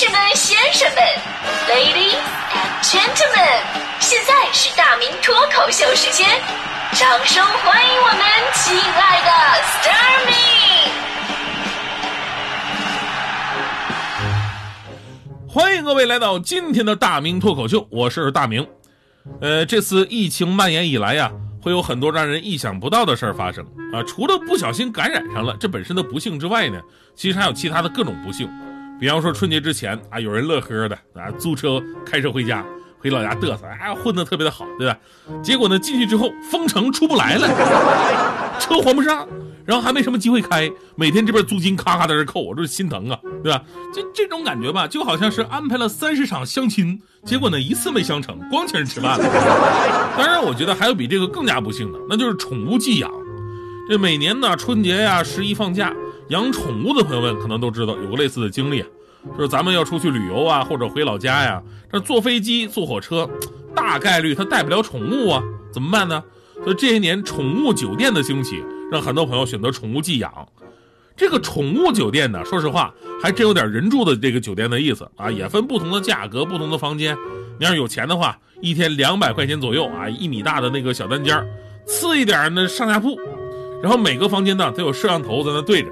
士们、先生们，Ladies and Gentlemen，现在是大明脱口秀时间，掌声欢迎我们亲爱的 s t a r m y 欢迎各位来到今天的大明脱口秀，我是大明。呃，这次疫情蔓延以来呀，会有很多让人意想不到的事儿发生啊。除了不小心感染上了这本身的不幸之外呢，其实还有其他的各种不幸。比方说春节之前啊，有人乐呵的啊，租车开车回家，回老家嘚瑟，哎，混得特别的好，对吧？结果呢，进去之后封城出不来了，车还不上，然后还没什么机会开，每天这边租金咔咔在这扣，我这心疼啊，对吧？这这种感觉吧，就好像是安排了三十场相亲，结果呢一次没相成，光请人吃饭了。当然，我觉得还有比这个更加不幸的，那就是宠物寄养。这每年呢春节呀、十一放假。养宠物的朋友们可能都知道有个类似的经历，就是咱们要出去旅游啊，或者回老家呀，这坐飞机、坐火车，大概率他带不了宠物啊，怎么办呢？所以这些年宠物酒店的兴起，让很多朋友选择宠物寄养。这个宠物酒店呢，说实话还真有点人住的这个酒店的意思啊，也分不同的价格、不同的房间。你要是有钱的话，一天两百块钱左右啊，一米大的那个小单间次一点呢上下铺，然后每个房间呢都有摄像头在那对着。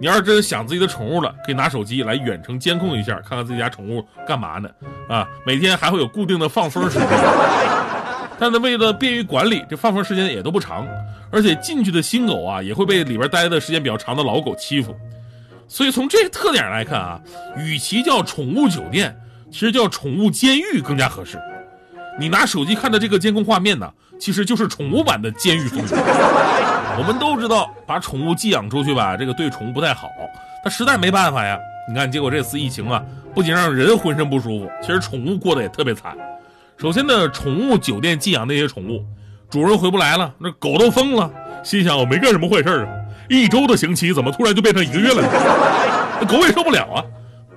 你要是真想自己的宠物了，可以拿手机来远程监控一下，看看自己家宠物干嘛呢？啊，每天还会有固定的放风时间。但是为了便于管理，这放风时间也都不长，而且进去的新狗啊，也会被里边待的时间比较长的老狗欺负。所以从这特点来看啊，与其叫宠物酒店，其实叫宠物监狱更加合适。你拿手机看的这个监控画面呢，其实就是宠物版的监狱风格。我们都知道，把宠物寄养出去吧，这个对宠物不太好。他实在没办法呀。你看，结果这次疫情啊，不仅让人浑身不舒服，其实宠物过得也特别惨。首先呢，宠物酒店寄养那些宠物，主人回不来了，那狗都疯了，心想我没干什么坏事啊，一周的刑期怎么突然就变成一个月了？那狗也受不了啊，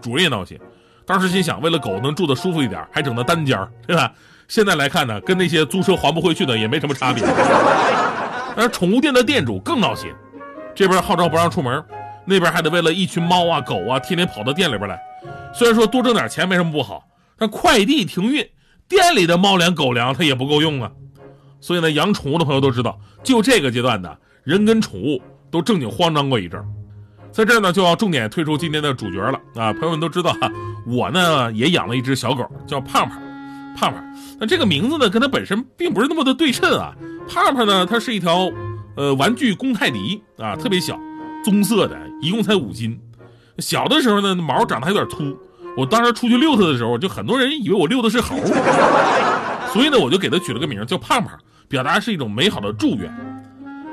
主人也闹心。当时心想，为了狗能住得舒服一点，还整的单间对吧？现在来看呢，跟那些租车还不回去的也没什么差别。而宠物店的店主更闹心，这边号召不让出门，那边还得为了一群猫啊狗啊天天跑到店里边来。虽然说多挣点钱没什么不好，但快递停运，店里的猫粮狗粮它也不够用啊。所以呢，养宠物的朋友都知道，就这个阶段呢，人跟宠物都正经慌张过一阵儿。在这儿呢，就要重点推出今天的主角了啊！朋友们都知道，我呢也养了一只小狗，叫胖胖。胖胖，那这个名字呢，跟它本身并不是那么的对称啊。胖胖呢，它是一条，呃，玩具公泰迪啊，特别小，棕色的，一共才五斤。小的时候呢，毛长得还有点秃。我当时出去遛它的时候，就很多人以为我遛的是猴，所以呢，我就给它取了个名叫胖胖，表达是一种美好的祝愿。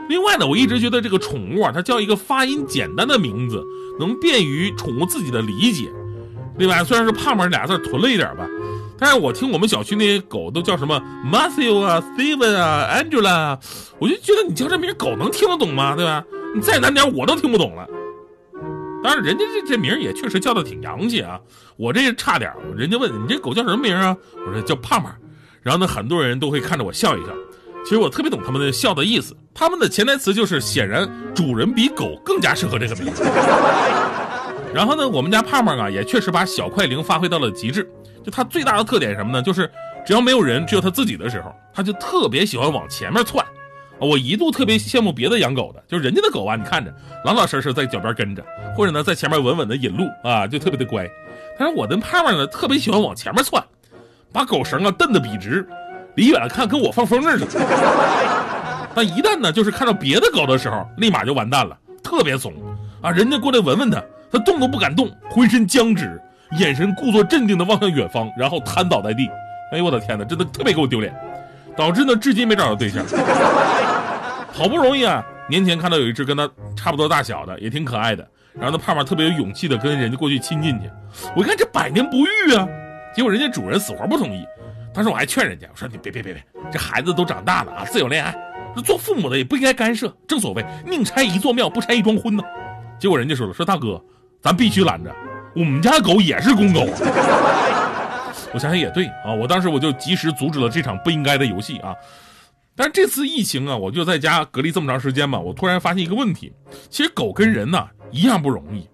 另外呢，我一直觉得这个宠物啊，它叫一个发音简单的名字，能便于宠物自己的理解。另外，虽然是胖胖俩字囤了一点吧。但是我听我们小区那些狗都叫什么 Matthew 啊，Steven 啊，Angela，我就觉得你叫这名狗能听得懂吗？对吧？你再难点我都听不懂了。当然，人家这这名也确实叫的挺洋气啊。我这差点，人家问你这狗叫什么名啊？我说叫胖胖。然后呢，很多人都会看着我笑一笑。其实我特别懂他们的笑的意思。他们的潜台词就是，显然主人比狗更加适合这个名字。然后呢，我们家胖胖啊，也确实把小快灵发挥到了极致。就它最大的特点是什么呢？就是只要没有人，只有它自己的时候，它就特别喜欢往前面窜。我一度特别羡慕别的养狗的，就是人家的狗啊，你看着老老实实在脚边跟着，或者呢在前面稳稳的引路啊，就特别的乖。但是我的胖胖呢，特别喜欢往前面窜，把狗绳啊蹬得笔直，离远了看跟我放风筝似的。但一旦呢，就是看到别的狗的时候，立马就完蛋了，特别怂啊！人家过来闻闻它，它动都不敢动，浑身僵直。眼神故作镇定的望向远方，然后瘫倒在地。哎呦我的天哪，真的特别给我丢脸，导致呢至今没找到对象。好不容易啊，年前看到有一只跟他差不多大小的，也挺可爱的。然后那胖胖特别有勇气的跟人家过去亲近去。我一看这百年不遇啊，结果人家主人死活不同意。当时我还劝人家，我说你别别别别，这孩子都长大了啊，自由恋爱，做父母的也不应该干涉。正所谓宁拆一座庙，不拆一桩婚呢。结果人家说了，说大哥，咱必须拦着。我们家狗也是公狗，我想想也对啊，我当时我就及时阻止了这场不应该的游戏啊。但是这次疫情啊，我就在家隔离这么长时间嘛，我突然发现一个问题，其实狗跟人呐一样不容易。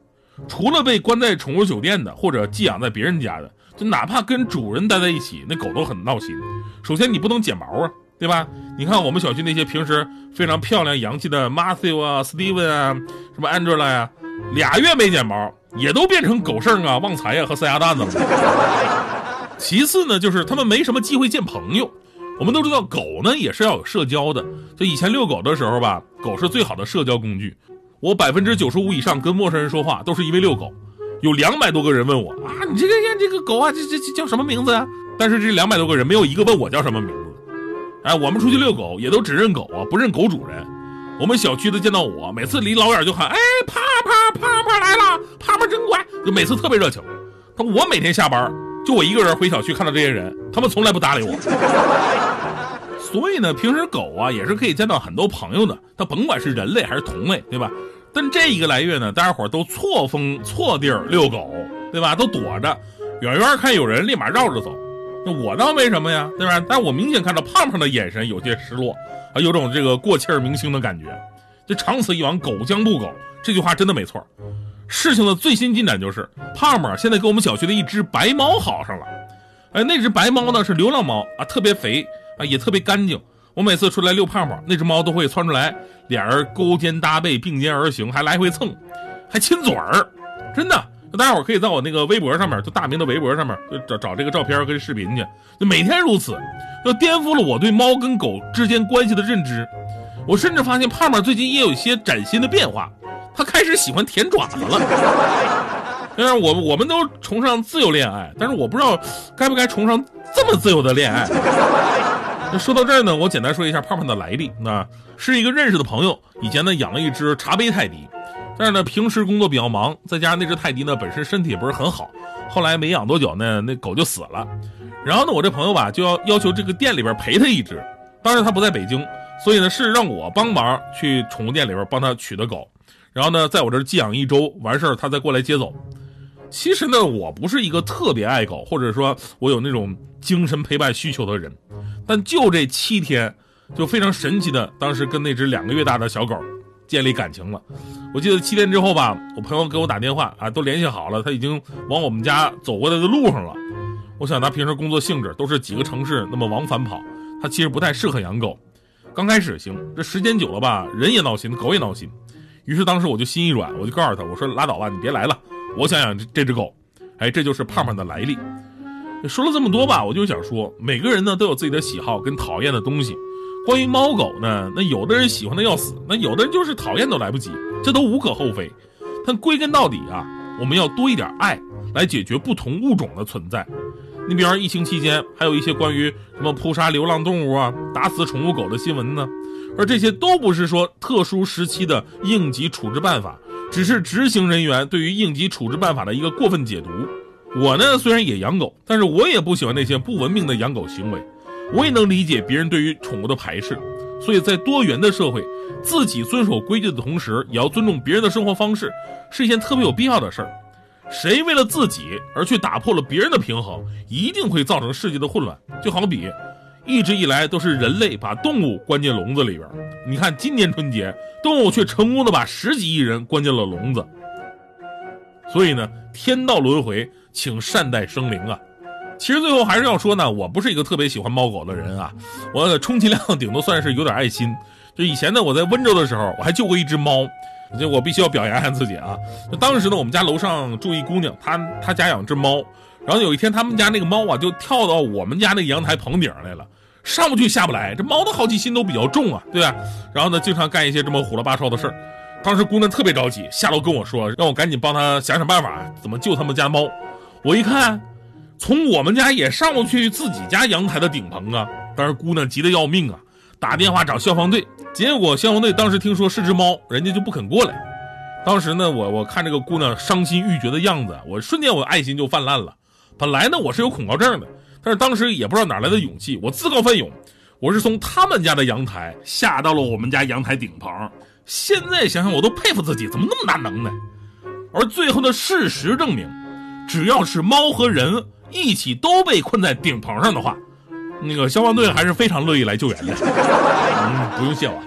除了被关在宠物酒店的，或者寄养在别人家的，就哪怕跟主人待在一起，那狗都很闹心。首先你不能剪毛啊，对吧？你看我们小区那些平时非常漂亮洋气的 Matthew 啊、Steven 啊、什么 Angela 呀，俩月没剪毛，也都变成狗剩啊、旺财呀和塞鸭蛋子了。其次呢，就是他们没什么机会见朋友。我们都知道，狗呢也是要有社交的。就以前遛狗的时候吧，狗是最好的社交工具。我百分之九十五以上跟陌生人说话都是因为遛狗。有两百多个人问我啊，你这个这个狗啊，这这这叫什么名字啊？但是这两百多个人没有一个问我叫什么名字。哎，我们出去遛狗也都只认狗啊，不认狗主人。我们小区的见到我，每次离老远就喊，哎，帕帕帕帕来了，帕帕真乖，就每次特别热情。他我每天下班。就我一个人回小区看到这些人，他们从来不搭理我。所以呢，平时狗啊也是可以见到很多朋友的，它甭管是人类还是同类，对吧？但这一个来月呢，大家伙都错峰错地儿遛狗，对吧？都躲着，远远看有人，立马绕着走。那我倒没什么呀，对吧？但我明显看到胖胖的眼神有些失落，啊，有种这个过气儿明星的感觉。这长此以往，狗将不狗，这句话真的没错。事情的最新进展就是，胖胖现在跟我们小区的一只白猫好上了。哎，那只白猫呢是流浪猫啊，特别肥啊，也特别干净。我每次出来遛胖胖，那只猫都会窜出来，俩人勾肩搭背，并肩而行，还来回蹭，还亲嘴儿。真的，大家伙可以在我那个微博上面，就大明的微博上面，找找这个照片跟视频去。就每天如此，就颠覆了我对猫跟狗之间关系的认知。我甚至发现胖胖最近也有一些崭新的变化。他开始喜欢舔爪子了，但是我我们都崇尚自由恋爱，但是我不知道该不该崇尚这么自由的恋爱。那说到这儿呢，我简单说一下胖胖的来历。那是一个认识的朋友，以前呢养了一只茶杯泰迪，但是呢平时工作比较忙，再加上那只泰迪呢本身身体也不是很好，后来没养多久呢，那狗就死了。然后呢，我这朋友吧就要要求这个店里边赔他一只，当时他不在北京，所以呢是让我帮忙去宠物店里边帮他取的狗。然后呢，在我这儿寄养一周，完事儿他再过来接走。其实呢，我不是一个特别爱狗，或者说我有那种精神陪伴需求的人。但就这七天，就非常神奇的，当时跟那只两个月大的小狗建立感情了。我记得七天之后吧，我朋友给我打电话啊，都联系好了，他已经往我们家走过来的路上了。我想他平时工作性质都是几个城市那么往返跑，他其实不太适合养狗。刚开始行，这时间久了吧，人也闹心，狗也闹心。于是当时我就心一软，我就告诉他，我说拉倒吧，你别来了，我想养这这只狗。哎，这就是胖胖的来历。说了这么多吧，我就想说，每个人呢都有自己的喜好跟讨厌的东西。关于猫狗呢，那有的人喜欢的要死，那有的人就是讨厌都来不及，这都无可厚非。但归根到底啊，我们要多一点爱来解决不同物种的存在。你比方说疫情期间，还有一些关于什么扑杀流浪动物啊、打死宠物狗的新闻呢。而这些都不是说特殊时期的应急处置办法，只是执行人员对于应急处置办法的一个过分解读。我呢虽然也养狗，但是我也不喜欢那些不文明的养狗行为。我也能理解别人对于宠物的排斥，所以在多元的社会，自己遵守规矩的同时，也要尊重别人的生活方式，是一件特别有必要的事儿。谁为了自己而去打破了别人的平衡，一定会造成世界的混乱。就好比。一直以来都是人类把动物关进笼子里边，你看今年春节，动物却成功的把十几亿人关进了笼子。所以呢，天道轮回，请善待生灵啊！其实最后还是要说呢，我不是一个特别喜欢猫狗的人啊，我充其量顶多算是有点爱心。就以前呢，我在温州的时候，我还救过一只猫，就我必须要表扬一下自己啊。就当时呢，我们家楼上住一姑娘，她她家养只猫。然后有一天，他们家那个猫啊，就跳到我们家那个阳台棚顶来了，上不去下不来。这猫的好奇心都比较重啊，对吧？然后呢，经常干一些这么虎了八哨的事儿。当时姑娘特别着急，下楼跟我说，让我赶紧帮她想想办法，怎么救他们家猫。我一看，从我们家也上不去自己家阳台的顶棚啊。当时姑娘急得要命啊，打电话找消防队。结果消防队当时听说是只猫，人家就不肯过来。当时呢，我我看这个姑娘伤心欲绝的样子，我瞬间我爱心就泛滥了。本来呢，我是有恐高症的，但是当时也不知道哪来的勇气，我自告奋勇，我是从他们家的阳台下到了我们家阳台顶棚。现在想想，我都佩服自己怎么那么大能耐。而最后的事实证明，只要是猫和人一起都被困在顶棚上的话，那个消防队还是非常乐意来救援的。嗯，不用谢我。